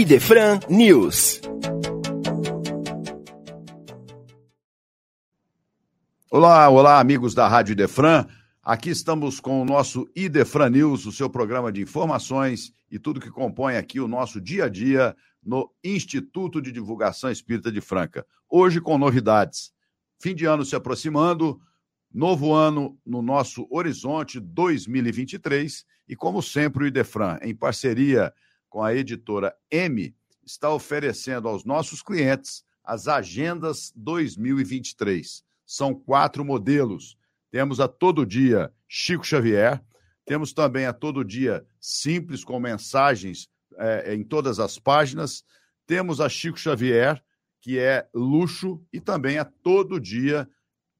Idefran News. Olá, olá, amigos da Rádio Idefran. Aqui estamos com o nosso Idefran News, o seu programa de informações e tudo que compõe aqui o nosso dia a dia no Instituto de Divulgação Espírita de Franca. Hoje com novidades. Fim de ano se aproximando, novo ano no nosso horizonte 2023 e como sempre o Idefran, em parceria com a editora M, está oferecendo aos nossos clientes as agendas 2023. São quatro modelos temos a todo dia Chico Xavier, temos também a todo dia Simples, com mensagens é, em todas as páginas, temos a Chico Xavier, que é luxo, e também a todo dia,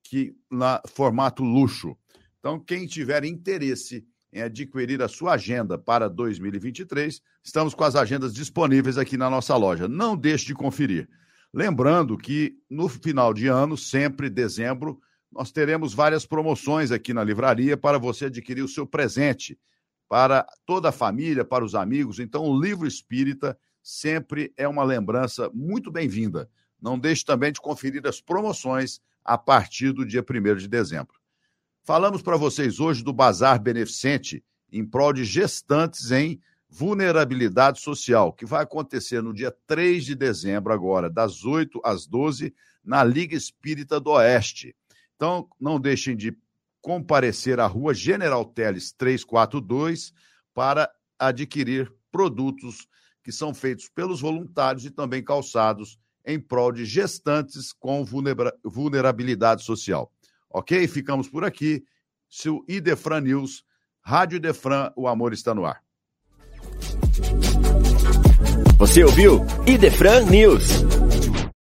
que na formato luxo. Então, quem tiver interesse em adquirir a sua agenda para 2023, estamos com as agendas disponíveis aqui na nossa loja. Não deixe de conferir. Lembrando que no final de ano, sempre dezembro, nós teremos várias promoções aqui na livraria para você adquirir o seu presente para toda a família, para os amigos. Então, o livro espírita sempre é uma lembrança muito bem-vinda. Não deixe também de conferir as promoções a partir do dia 1 de dezembro. Falamos para vocês hoje do Bazar Beneficente em prol de gestantes em vulnerabilidade social, que vai acontecer no dia 3 de dezembro, agora, das 8 às 12, na Liga Espírita do Oeste. Então, não deixem de comparecer à rua General Teles 342 para adquirir produtos que são feitos pelos voluntários e também calçados em prol de gestantes com vulnerabilidade social. Ok? Ficamos por aqui. Seu Idefran News, Rádio Idefran, o amor está no ar. Você ouviu Idefran News.